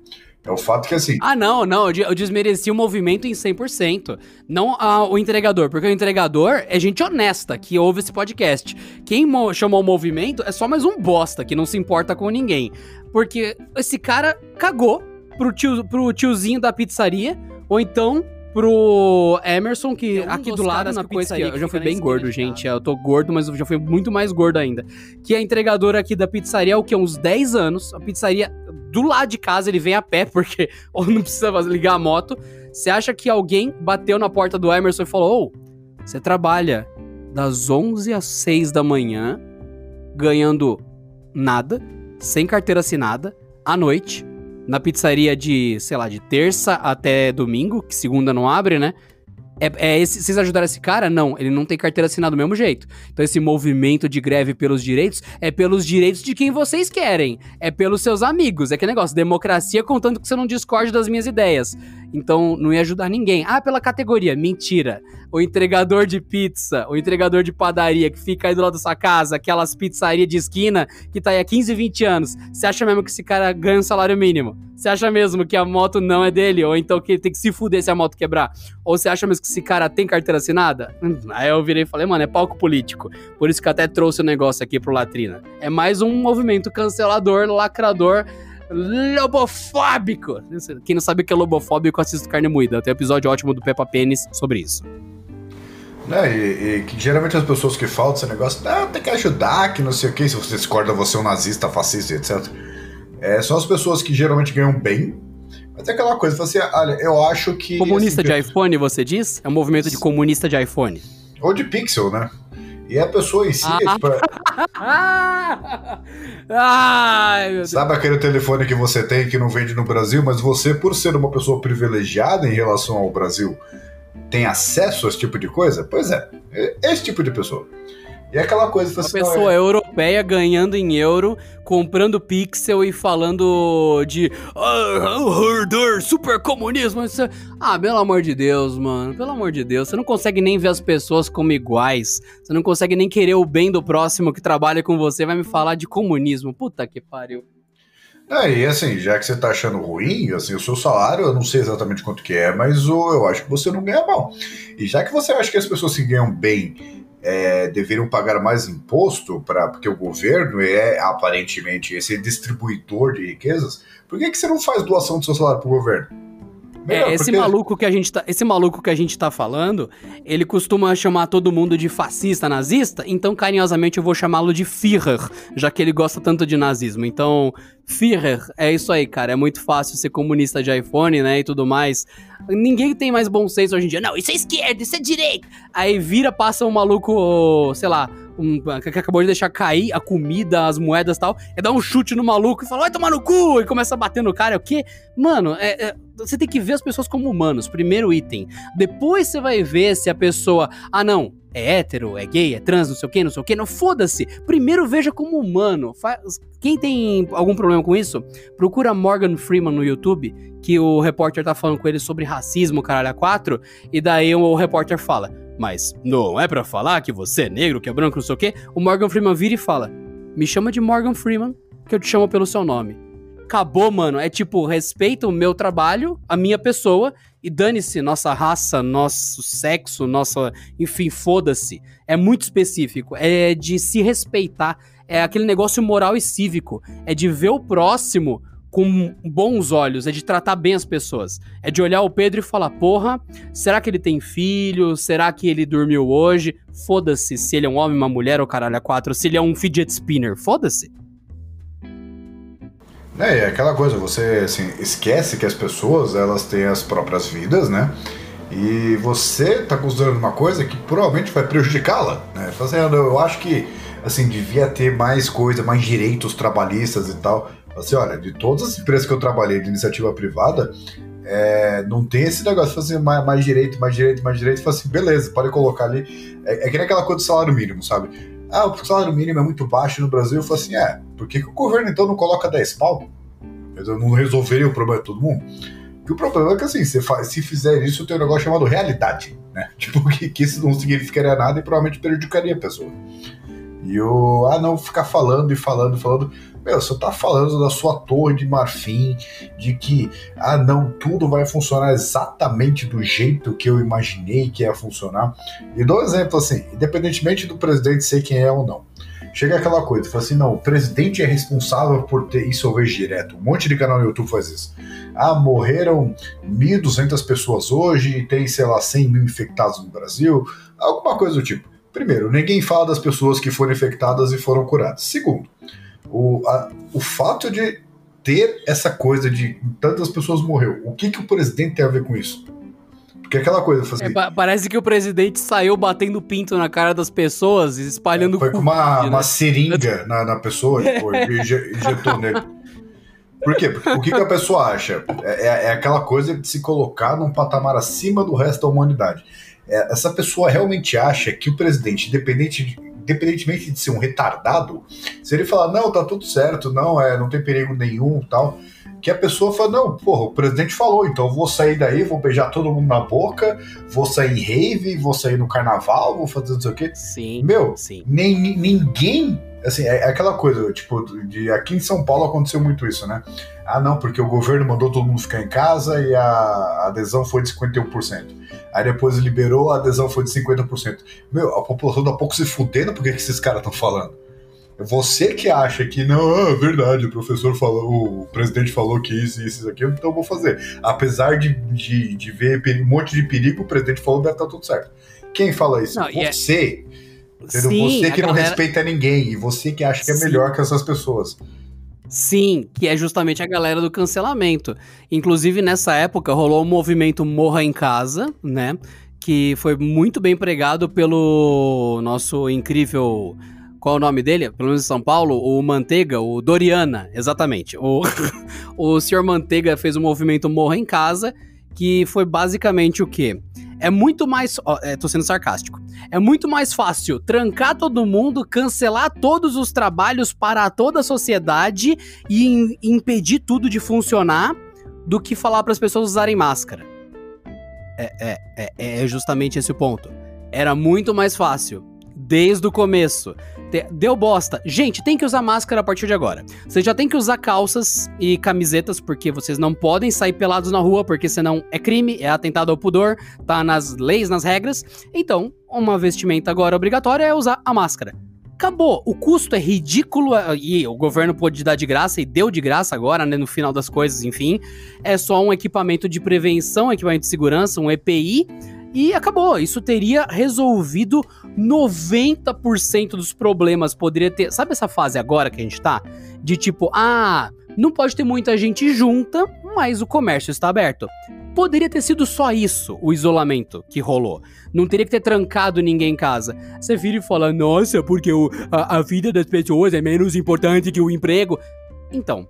É o fato que assim. Ah, não, não. Eu desmereci o movimento em 100%. Não a, o entregador, porque o entregador é gente honesta que ouve esse podcast. Quem chamou o movimento é só mais um bosta que não se importa com ninguém. Porque esse cara cagou pro, tio, pro tiozinho da pizzaria, ou então pro Emerson, que É um aqui do lado na que aí, eu que já fui bem gordo, gente. Eu tô gordo, mas eu já fui muito mais gordo ainda. Que é a entregadora aqui da pizzaria o quê? Uns 10 anos. A pizzaria do lado de casa, ele vem a pé, porque ou não precisa ligar a moto. Você acha que alguém bateu na porta do Emerson e falou: Ô, você trabalha das 11 às 6 da manhã, ganhando nada, sem carteira assinada, à noite, na pizzaria de, sei lá, de terça até domingo, que segunda não abre, né? É, é esse, vocês ajudaram esse cara? Não, ele não tem carteira assinada do mesmo jeito. Então esse movimento de greve pelos direitos é pelos direitos de quem vocês querem. É pelos seus amigos. É que negócio, democracia contando que você não discorde das minhas ideias. Então não ia ajudar ninguém. Ah, pela categoria. Mentira. O entregador de pizza, o entregador de padaria que fica aí do lado da sua casa, aquelas pizzarias de esquina que tá aí há 15, 20 anos. Você acha mesmo que esse cara ganha um salário mínimo? Você acha mesmo que a moto não é dele? Ou então que ele tem que se fuder se a moto quebrar? Ou você acha mesmo que esse cara tem carteira assinada? Hum, Aí eu virei e falei, mano, é palco político. Por isso que eu até trouxe o negócio aqui pro Latrina. É mais um movimento cancelador, lacrador, lobofóbico. Quem não sabe o que é lobofóbico, assista Carne Moída. Tem um episódio ótimo do Peppa Pênis sobre isso. Né, e, e que geralmente as pessoas que falam desse negócio, ah, tem que ajudar, que não sei o que, se você discorda, você é um nazista, fascista, etc. É, são as pessoas que geralmente ganham bem. Mas é aquela coisa, você, olha, eu acho que. Comunista assim, de iPhone, você diz? É um movimento de comunista de iPhone. Ou de pixel, né? E a pessoa em si, Ah. é, tipo, Ah! Ai, meu Deus. sabe aquele telefone que você tem que não vende no Brasil, mas você, por ser uma pessoa privilegiada em relação ao Brasil, tem acesso a esse tipo de coisa? Pois é, é esse tipo de pessoa. E é aquela coisa, Uma assim, pessoa é- europeia ganhando em euro, comprando pixel e falando de ah, herdor, super comunismo. Ah, pelo amor de Deus, mano. Pelo amor de Deus. Você não consegue nem ver as pessoas como iguais. Você não consegue nem querer o bem do próximo que trabalha com você. Vai me falar de comunismo. Puta que pariu. É, e assim, já que você tá achando ruim, assim, o seu salário, eu não sei exatamente quanto que é, mas o, eu acho que você não ganha mal. E já que você acha que as pessoas que ganham bem é, deveriam pagar mais imposto, pra, porque o governo é aparentemente esse distribuidor de riquezas, por que, que você não faz doação do seu salário pro governo? É, esse porque- maluco que a gente tá, esse maluco que a gente tá falando, ele costuma chamar todo mundo de fascista, nazista, então carinhosamente eu vou chamá-lo de Führer, já que ele gosta tanto de nazismo. Então, Führer, é isso aí, cara, é muito fácil ser comunista de iPhone, né, e tudo mais. Ninguém tem mais bom senso hoje em dia. Não, isso é esquerda, isso é direita. Aí vira, passa um maluco, sei lá, um, que acabou de deixar cair a comida, as moedas e tal, é dar um chute no maluco e fala, vai tomar no cu, e começa a bater no cara, é o quê? Mano, é- é- você tem que ver as pessoas como humanos, primeiro item. Depois você vai ver se a pessoa, ah não, é hétero, é gay, é trans, não sei o que, não sei o que, não foda-se. Primeiro veja como humano. Fa- Quem tem algum problema com isso, procura Morgan Freeman no YouTube, que o repórter tá falando com ele sobre racismo, caralho, a quatro, e daí o repórter fala, mas não é pra falar que você é negro, que é branco, não sei o que. O Morgan Freeman vira e fala, me chama de Morgan Freeman, que eu te chamo pelo seu nome. Acabou, mano. É tipo, respeita o meu trabalho, a minha pessoa, e dane-se nossa raça, nosso sexo, nossa. Enfim, foda-se. É muito específico. É de se respeitar. É aquele negócio moral e cívico. É de ver o próximo com bons olhos. É de tratar bem as pessoas. É de olhar o Pedro e falar: porra, será que ele tem filho? Será que ele dormiu hoje? Foda-se se ele é um homem, uma mulher ou caralho a quatro. Se ele é um fidget spinner. Foda-se. É, é aquela coisa, você assim, esquece que as pessoas elas têm as próprias vidas, né? E você tá considerando uma coisa que provavelmente vai prejudicá-la, né? Fazendo, eu acho que assim devia ter mais coisa, mais direitos trabalhistas e tal. Assim, olha, de todas as empresas que eu trabalhei de iniciativa privada, é, não tem esse negócio fazer mais, mais direito, mais direito, mais direito. Fala assim, beleza, pode colocar ali. É, é que nem aquela coisa do salário mínimo, sabe? Ah, o salário mínimo é muito baixo no Brasil. Eu falo assim, é, por que, que o governo então não coloca 10 pau? Eu não resolveria o problema de todo mundo. Porque o problema é que assim, faz, se fizer isso, tem um negócio chamado realidade, né? Tipo, que, que isso não significaria nada e provavelmente prejudicaria a pessoa. E o. Ah, não, ficar falando e falando e falando. Meu, você tá falando da sua torre de marfim, de que, ah, não, tudo vai funcionar exatamente do jeito que eu imaginei que ia funcionar. E dou um exemplo assim, independentemente do presidente ser quem é ou não. chega aquela coisa, fala assim, não, o presidente é responsável por ter isso eu vejo direto. Um monte de canal no YouTube faz isso. Ah, morreram 1.200 pessoas hoje e tem, sei lá, 100 mil infectados no Brasil. Alguma coisa do tipo. Primeiro, ninguém fala das pessoas que foram infectadas e foram curadas. Segundo, o, a, o fato de ter essa coisa de tantas pessoas morreu, o que, que o presidente tem a ver com isso? Porque aquela coisa, assim, É, pa- parece que o presidente saiu batendo pinto na cara das pessoas e espalhando foi com uma, né? uma seringa na, na pessoa tipo, e inje- injetou nele. Por quê? Porque o que, que a pessoa acha? É, é- é aquela coisa de se colocar num patamar acima do resto da humanidade. É, essa pessoa realmente acha que o presidente, independente de- independentemente de ser um retardado, se ele falar, não, tá tudo certo, não, é, não tem perigo nenhum tal, que a pessoa fala, não, porra, o presidente falou, então eu vou sair daí, vou beijar todo mundo na boca, vou sair em rave, vou sair no carnaval, vou fazer não sei o quê. Sim, Meu, sim. nem, ni- ninguém. Assim, é, é aquela coisa, tipo, de aqui em São Paulo aconteceu muito isso, né? Ah, não, porque o governo mandou todo mundo ficar em casa e a adesão foi de 51%. Aí depois liberou, a adesão foi de 50%. Meu, a população tá pouco se fudendo porque que esses caras estão falando. Você que acha que não, é verdade, o professor falou, o presidente falou que isso, isso, isso, aquilo, então eu vou fazer. Apesar de, de, de ver um monte de perigo, o presidente falou deve estar tudo certo. Quem fala isso? Não, é- você. Entendeu? Sim, você que não galera- respeita ninguém e você que acha que é Sim. melhor que essas pessoas. Sim, que é justamente a galera do cancelamento. Inclusive, nessa época, rolou o movimento Morra em Casa, né? Que foi muito bem pregado pelo nosso incrível. Qual é o nome dele? Pelo menos em São Paulo, o Manteiga, o Doriana, exatamente. O, o senhor Manteiga fez o movimento Morra em Casa, que foi basicamente o quê? É muito mais. ó, é, tô sendo sarcástico. É muito mais fácil trancar todo mundo, cancelar todos os trabalhos para toda a sociedade e im- impedir tudo de funcionar do que falar para as pessoas usarem máscara. É, é, é, é justamente esse o ponto. Era muito mais fácil, desde o começo. Deu bosta. Gente, tem que usar máscara a partir de agora. Vocês já tem que usar calças e camisetas, porque vocês não podem sair pelados na rua, porque senão é crime, é atentado ao pudor, tá nas leis, nas regras. Então, uma vestimenta agora obrigatória é usar a máscara. Acabou. O custo é ridículo eh, e o governo pôde dar de graça e deu de graça agora, né? No final das coisas, enfim. É só um equipamento de prevenção, equipamento de segurança, um EPI. E acabou. Isso teria resolvido 90% dos problemas. Poderia ter. Sabe essa fase agora que a gente tá? De tipo, ah, não pode ter muita gente junta, mas o comércio está aberto. Poderia ter sido só isso, o isolamento que rolou. Não teria que ter trancado ninguém em casa. Você vira e fala, nossa, porque o- a, a vida das pessoas é menos importante que o emprego. Então,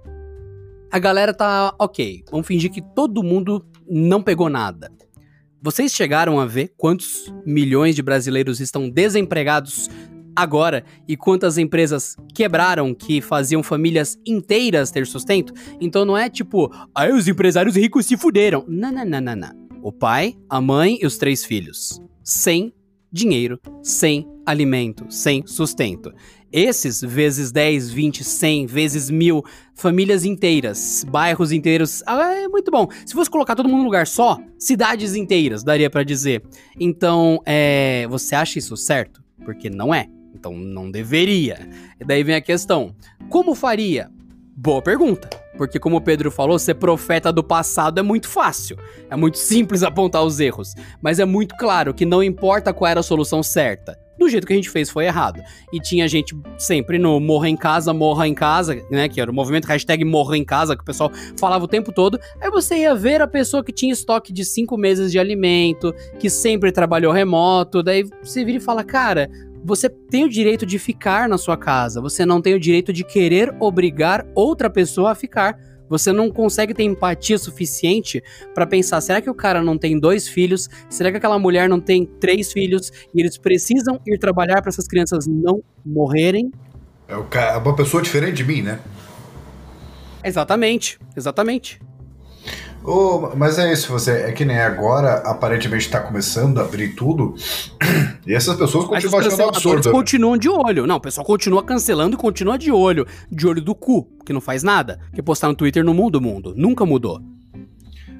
a galera tá ok. Vamos fingir que todo mundo não pegou nada. Vocês chegaram a ver quantos milhões de brasileiros estão desempregados agora e quantas empresas quebraram que faziam famílias inteiras ter sustento? Então não é tipo, aí os empresários ricos se fuderam. Não, não, não, não, não. O pai, a mãe e os três filhos. Sem dinheiro, sem alimento, sem sustento. Esses, vezes 10, 20, 100, vezes mil, famílias inteiras, bairros inteiros, ah, é muito bom. Se fosse colocar todo mundo num lugar só, cidades inteiras, daria pra dizer. Então, é, você acha isso certo? Porque não é. Então, não deveria. E daí vem a questão: como faria? Boa pergunta. Porque, como o Pedro falou, ser profeta do passado é muito fácil. É muito simples apontar os erros. Mas é muito claro que não importa qual era a solução certa. Do jeito que a gente fez foi errado. E tinha gente sempre no morra em casa, morra em casa, né? Que era o movimento hashtag morra em casa, que o pessoal falava o tempo todo. Aí você ia ver a pessoa que tinha estoque de cinco meses de alimento, que sempre trabalhou remoto. Daí você vira e fala, cara, você tem o direito de ficar na sua casa, você não tem o direito de querer obrigar outra pessoa a ficar. Você não consegue ter empatia suficiente pra pensar: será que o cara não tem dois filhos? Será que aquela mulher não tem três filhos? E eles precisam ir trabalhar pra essas crianças não morrerem? É é uma pessoa diferente de mim, né? Exatamente, exatamente. Ô, mas é isso, você é que nem agora, aparentemente tá começando a abrir tudo, e essas pessoas Mas continuam achando canceladores absurdo. né? continuam de olho. Não, o pessoal continua cancelando e continua de olho. De olho do cu, que não faz nada. Que postar no Twitter não muda o mundo. Nunca mudou.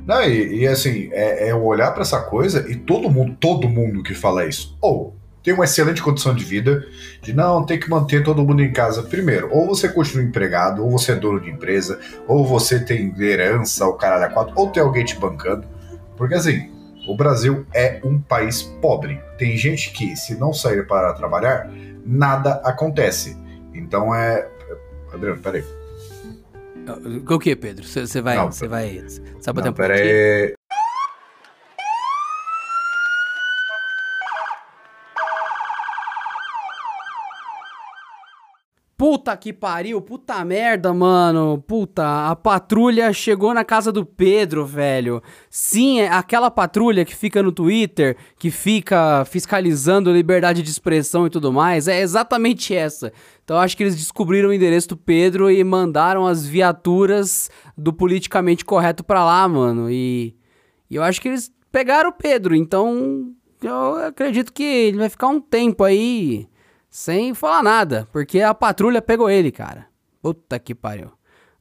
Não, e, e assim, é, é eu olhar pra essa coisa e todo mundo, todo mundo que fala isso, ou tem uma excelente condição de vida, de não ter que manter todo mundo em casa. Primeiro, ou você continua empregado, ou você é dono de empresa, ou você tem herança, ou caralho a quatro, ou tem alguém te bancando. Porque assim, o Brasil é um país pobre. Tem gente que, se não sair para trabalhar, nada acontece. Então é. Adriano, peraí. O que, Pedro? Você vai. Você vai. Sabe não, peraí. Puta que pariu, puta merda, mano. Puta, a patrulha chegou na casa do Pedro, velho. Sim, é aquela patrulha que fica no Twitter, que fica fiscalizando liberdade de expressão e tudo mais, é exatamente essa. Então acho que eles descobriram o endereço do Pedro e mandaram as viaturas do politicamente correto pra lá, mano. E, e eu acho que eles pegaram o Pedro, então eu acredito que ele vai ficar um tempo aí sem falar nada, porque a patrulha pegou ele, cara. Puta que pariu.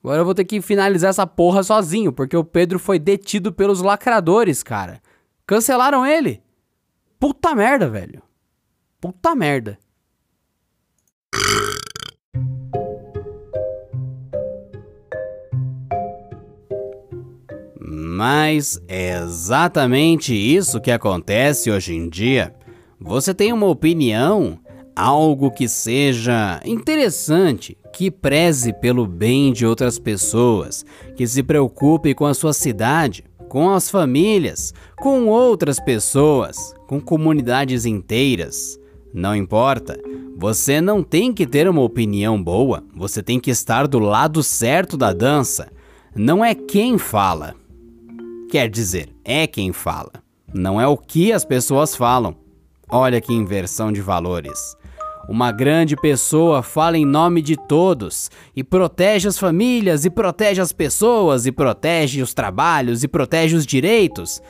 Agora eu vou ter que finalizar essa porra sozinho, porque o Pedro foi detido pelos lacradores, cara. Cancelaram ele. Puta merda, velho. Puta merda. Mas é exatamente isso que acontece hoje em dia. Você tem uma opinião algo que seja interessante, que preze pelo bem de outras pessoas, que se preocupe com a sua cidade, com as famílias, com outras pessoas, com comunidades inteiras. Não importa, você não tem que ter uma opinião boa, você tem que estar do lado certo da dança. Não é quem fala. Quer dizer, é quem fala. Não é o que as pessoas falam. Olha que inversão de valores. Uma grande pessoa fala em nome de todos e protege as famílias, e protege as pessoas, e protege os trabalhos, e protege os direitos.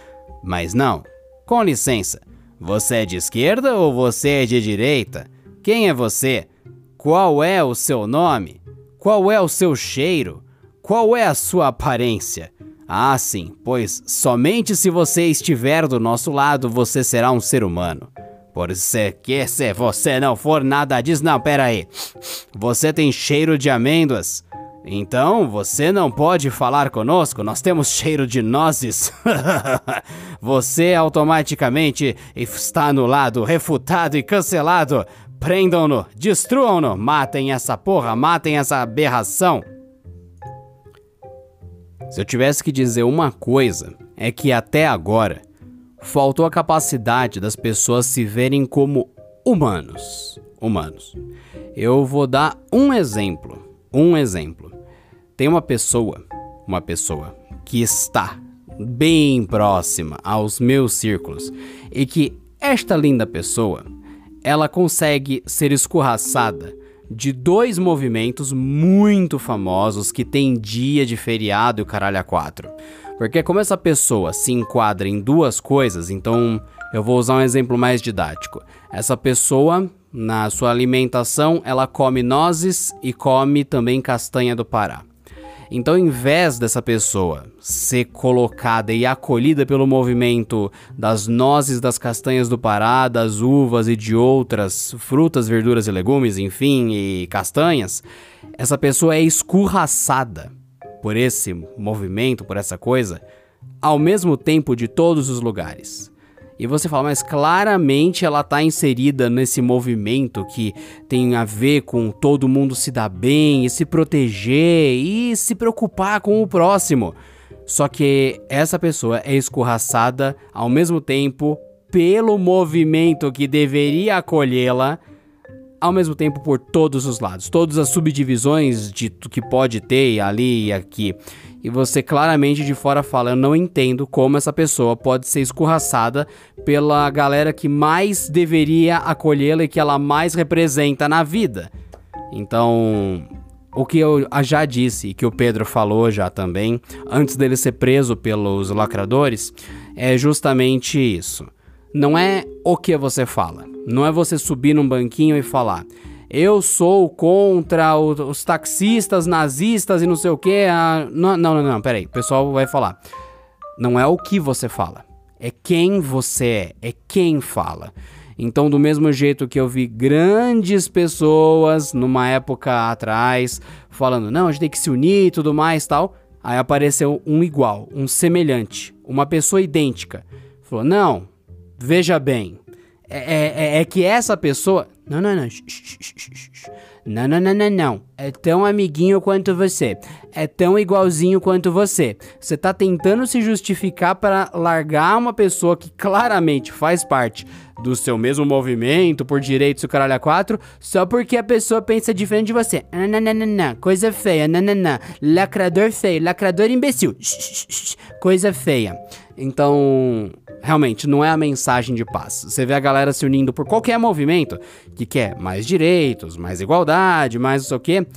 Mas não, com licença, você é de esquerda ou você é de direita? Quem é você? Qual é o seu nome? Qual é o seu cheiro? Qual é a sua aparência? Ah, sim, pois somente se você estiver do nosso lado você será um ser humano. Por ser que se você não for nada disso, não, pera aí. Você tem cheiro de amêndoas. Então você não pode falar conosco, nós temos cheiro de nozes. você automaticamente está anulado, refutado e cancelado. Prendam-no, destruam-no, matem essa porra, matem essa aberração. Se eu tivesse que dizer uma coisa, é que até agora faltou a capacidade das pessoas se verem como humanos. Humanos. Eu vou dar um exemplo. Um exemplo. Tem uma pessoa, uma pessoa que está bem próxima aos meus círculos e que esta linda pessoa, ela consegue ser escorraçada de dois movimentos muito famosos que tem dia de feriado e o caralho a quatro. Porque como essa pessoa se enquadra em duas coisas, então eu vou usar um exemplo mais didático. Essa pessoa, na sua alimentação, ela come nozes e come também castanha do Pará. Então, em vez dessa pessoa ser colocada e acolhida pelo movimento das nozes, das castanhas do Pará, das uvas e de outras frutas, verduras e legumes, enfim, e castanhas, essa pessoa é escurraçada por esse movimento, por essa coisa, ao mesmo tempo de todos os lugares. E você fala, mas claramente ela está inserida nesse movimento que tem a ver com todo mundo se dar bem e se proteger e se preocupar com o próximo. Só que essa pessoa é escorraçada ao mesmo tempo pelo movimento que deveria acolhê-la ao mesmo tempo por todos os lados, todas as subdivisões de que pode ter ali e aqui. E você claramente de fora fala: Eu não entendo como essa pessoa pode ser escorraçada pela galera que mais deveria acolhê-la e que ela mais representa na vida. Então, o que eu já disse e que o Pedro falou já também, antes dele ser preso pelos lacradores, é justamente isso. Não é o que você fala, não é você subir num banquinho e falar. Eu sou contra os taxistas nazistas e não sei o que. Ah, não, não, não, não, peraí. O pessoal vai falar. Não é o que você fala, é quem você é, é quem fala. Então, do mesmo jeito que eu vi grandes pessoas numa época atrás falando, não, a gente tem que se unir e tudo mais tal, aí apareceu um igual, um semelhante, uma pessoa idêntica. Falou, não, veja bem, é, é, é que essa pessoa. Não, não, não. Não, não, não, não, não. É tão amiguinho quanto você. É tão igualzinho quanto você. Você tá tentando se justificar para largar uma pessoa que claramente faz parte do seu mesmo movimento por direitos o caralho a quatro, só porque a pessoa pensa diferente de você. Não. Coisa feia. Não. Lacrador feio. Lacrador imbecil. Coisa feia. Então, realmente, não é a mensagem de paz. Você vê a galera se unindo por qualquer movimento que quer mais direitos, mais igualdade, mais não sei o quê.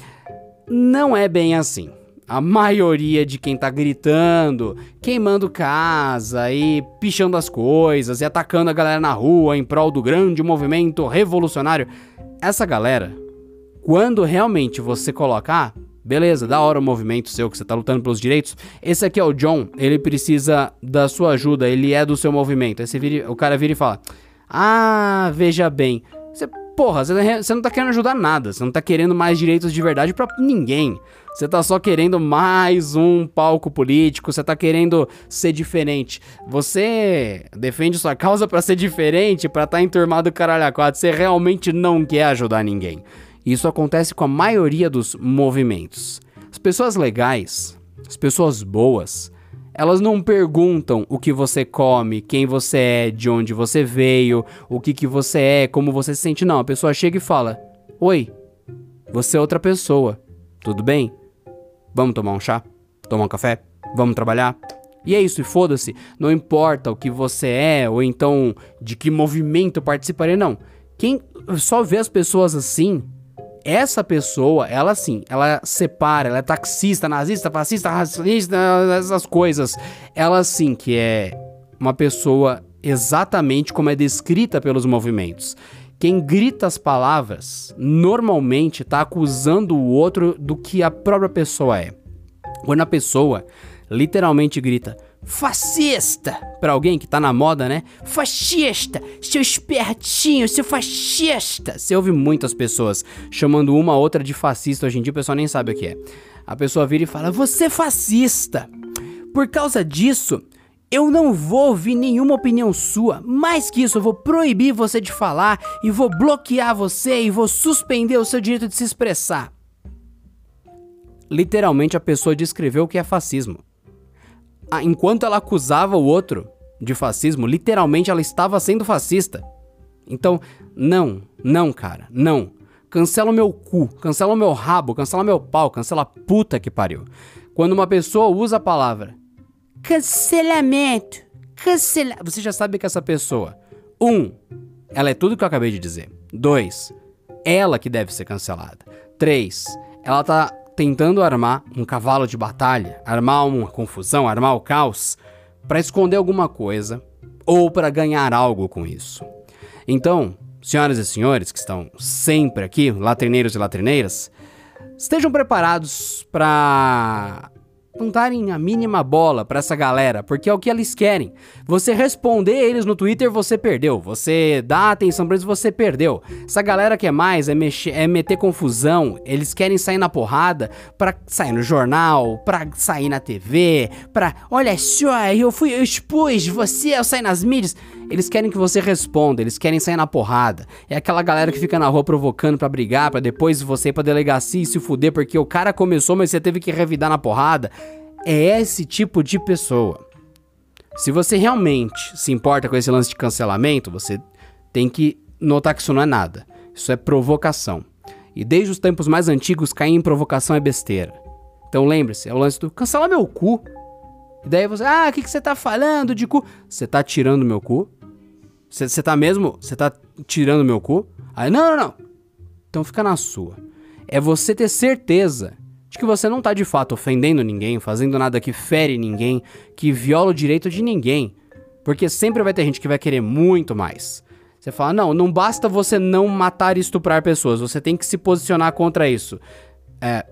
Não é bem assim. A maioria de quem tá gritando, queimando casa e pichando as coisas e atacando a galera na rua em prol do grande movimento revolucionário, essa galera, quando realmente você colocar, Beleza, da hora o movimento seu que você tá lutando pelos direitos. Esse aqui é o John, ele precisa da sua ajuda, ele é do seu movimento. Aí vira, o cara vira e fala: Ah, veja bem. Você, porra, você, você não tá querendo ajudar nada, você não tá querendo mais direitos de verdade para ninguém. Você tá só querendo mais um palco político, você tá querendo ser diferente. Você defende sua causa para ser diferente, para estar tá enturmado caralho a quatro. Você realmente não quer ajudar ninguém. Isso acontece com a maioria dos movimentos. As pessoas legais, as pessoas boas, elas não perguntam o que você come, quem você é, de onde você veio, o que, que você é, como você se sente. Não, a pessoa chega e fala: Oi, você é outra pessoa, tudo bem? Vamos tomar um chá? Tomar um café? Vamos trabalhar? E é isso, e foda-se, não importa o que você é ou então de que movimento participaria, não. Quem só vê as pessoas assim essa pessoa, ela sim, ela separa, ela é taxista, nazista, fascista, racista, essas coisas. Ela sim que é uma pessoa exatamente como é descrita pelos movimentos. Quem grita as palavras normalmente está acusando o outro do que a própria pessoa é. Quando a pessoa literalmente grita fascista para alguém que tá na moda, né? Fascista, seu espertinho, seu fascista. Você ouve muitas pessoas chamando uma outra de fascista hoje em dia, o pessoal nem sabe o que é. A pessoa vira e fala: "Você é fascista". Por causa disso, eu não vou ouvir nenhuma opinião sua. Mais que isso, eu vou proibir você de falar e vou bloquear você e vou suspender o seu direito de se expressar. Literalmente a pessoa descreveu o que é fascismo enquanto ela acusava o outro de fascismo, literalmente ela estava sendo fascista. Então, não, não, cara, não. Cancela o meu cu, cancela o meu rabo, cancela meu pau, cancela a puta que pariu. Quando uma pessoa usa a palavra cancelamento, cancela, você já sabe que essa pessoa, um, ela é tudo que eu acabei de dizer. Dois, ela que deve ser cancelada. Três, ela tá tentando armar um cavalo de batalha, armar uma confusão, armar o caos, para esconder alguma coisa ou para ganhar algo com isso. Então, senhoras e senhores que estão sempre aqui, latrineiros e latrineiras, estejam preparados para não darem a mínima bola para essa galera, porque é o que eles querem. Você responder eles no Twitter, você perdeu. Você dá atenção pra eles, você perdeu. Essa galera quer mais é, mexer, é meter confusão. Eles querem sair na porrada pra sair no jornal, pra sair na TV, pra olha só, eu fui, eu expus você, eu saí nas mídias. Eles querem que você responda, eles querem sair na porrada. É aquela galera que fica na rua provocando para brigar, para depois você ir pra delegacia e se fuder porque o cara começou, mas você teve que revidar na porrada. É esse tipo de pessoa. Se você realmente se importa com esse lance de cancelamento, você tem que notar que isso não é nada. Isso é provocação. E desde os tempos mais antigos, cair em provocação é besteira. Então lembre-se, é o lance do cancela meu cu. E daí você, ah, o que, que você tá falando de cu? Você tá tirando meu cu? Você tá mesmo, você tá tirando meu cu? Aí, não, não, não. Então fica na sua. É você ter certeza de que você não tá de fato ofendendo ninguém, fazendo nada que fere ninguém, que viola o direito de ninguém. Porque sempre vai ter gente que vai querer muito mais. Você fala, não, não basta você não matar e estuprar pessoas, você tem que se posicionar contra isso. É,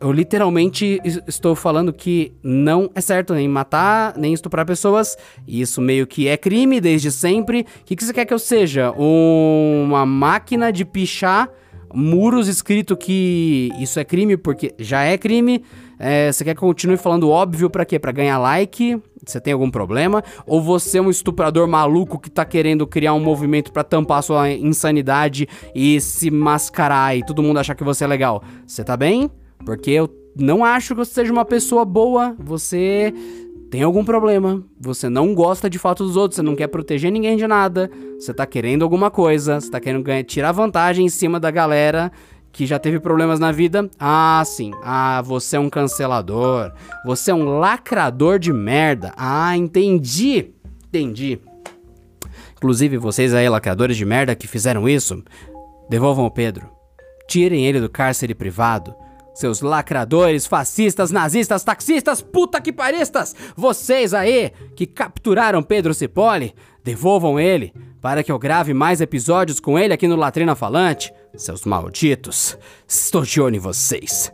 Eu literalmente es- estou falando que não é certo nem matar, nem estuprar pessoas. Isso meio que é crime desde sempre. O que, que você quer que eu seja? Uma máquina de pichar muros escrito que isso é crime porque já é crime? É, você quer que continue falando óbvio pra quê? Pra ganhar like? Você tem algum problema? Ou você é um estuprador maluco que tá querendo criar um movimento pra tampar sua insanidade e se mascarar e todo mundo achar que você é legal? Você tá bem? Porque eu não acho que você seja uma pessoa boa. Você tem algum problema. Você não gosta de fato dos outros. Você não quer proteger ninguém de nada. Você tá querendo alguma coisa. Você tá querendo ganhar, tirar vantagem em cima da galera que já teve problemas na vida. Ah, sim. Ah, você é um cancelador. Você é um lacrador de merda. Ah, entendi. Entendi. Inclusive, vocês aí, lacradores de merda que fizeram isso, devolvam o Pedro. Tirem ele do cárcere privado. Seus lacradores, fascistas, nazistas, taxistas, puta que paristas! Vocês aí que capturaram Pedro Cipolle, devolvam ele para que eu grave mais episódios com ele aqui no Latrina Falante. Seus malditos, estou de olho em vocês.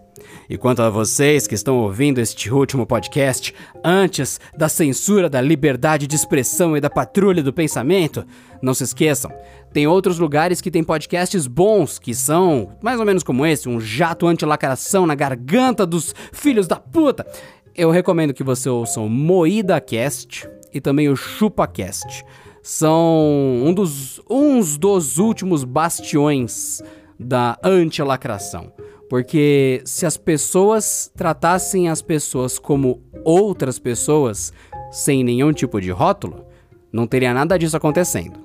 E quanto a vocês que estão ouvindo este último podcast antes da censura da liberdade de expressão e da patrulha do pensamento, não se esqueçam, tem outros lugares que tem podcasts bons, que são mais ou menos como esse, um jato anti-lacração na garganta dos filhos da puta. Eu recomendo que você ouça o Moída Cast e também o ChupaCast. São um dos, uns dos últimos bastiões da anti-lacração. Porque se as pessoas tratassem as pessoas como outras pessoas, sem nenhum tipo de rótulo, não teria nada disso acontecendo.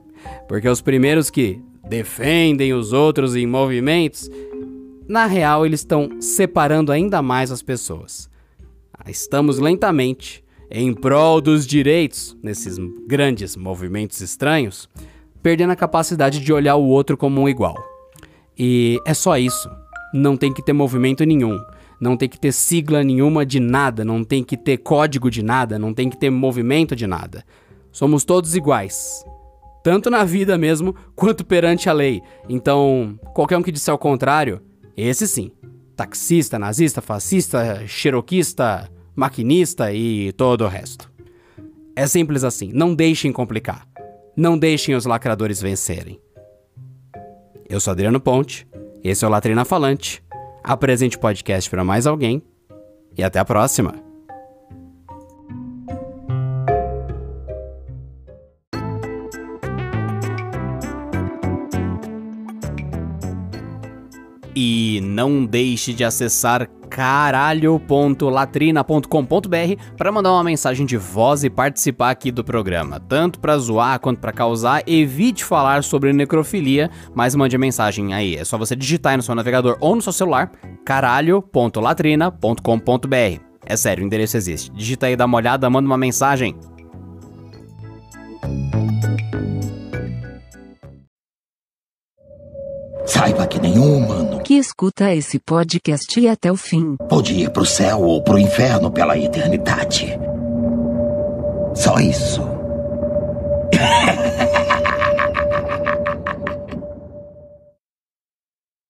Porque os primeiros que defendem os outros em movimentos, na real eles estão separando ainda mais as pessoas. Estamos lentamente, em prol dos direitos, nesses grandes movimentos estranhos, perdendo a capacidade de olhar o outro como um igual. E é só isso. Não tem que ter movimento nenhum. Não tem que ter sigla nenhuma de nada. Não tem que ter código de nada. Não tem que ter movimento de nada. Somos todos iguais. Tanto na vida mesmo, quanto perante a lei. Então, qualquer um que disser o contrário, esse sim. Taxista, nazista, fascista, xeroquista, maquinista e todo o resto. É simples assim. Não deixem complicar. Não deixem os lacradores vencerem. Eu sou Adriano Ponte, esse é o Latrina Falante. Apresente o podcast para mais alguém e até a próxima. E não deixe de acessar caralho.latrina.com.br para mandar uma mensagem de voz e participar aqui do programa. Tanto para zoar quanto para causar, evite falar sobre necrofilia, mas mande a mensagem aí. É só você digitar aí no seu navegador ou no seu celular caralho.latrina.com.br. É sério, o endereço existe. Digita aí, dá uma olhada, manda uma mensagem. Saiba que nenhum humano Que escuta esse podcast até o fim. pode ir pro céu ou pro inferno pela eternidade. Só isso.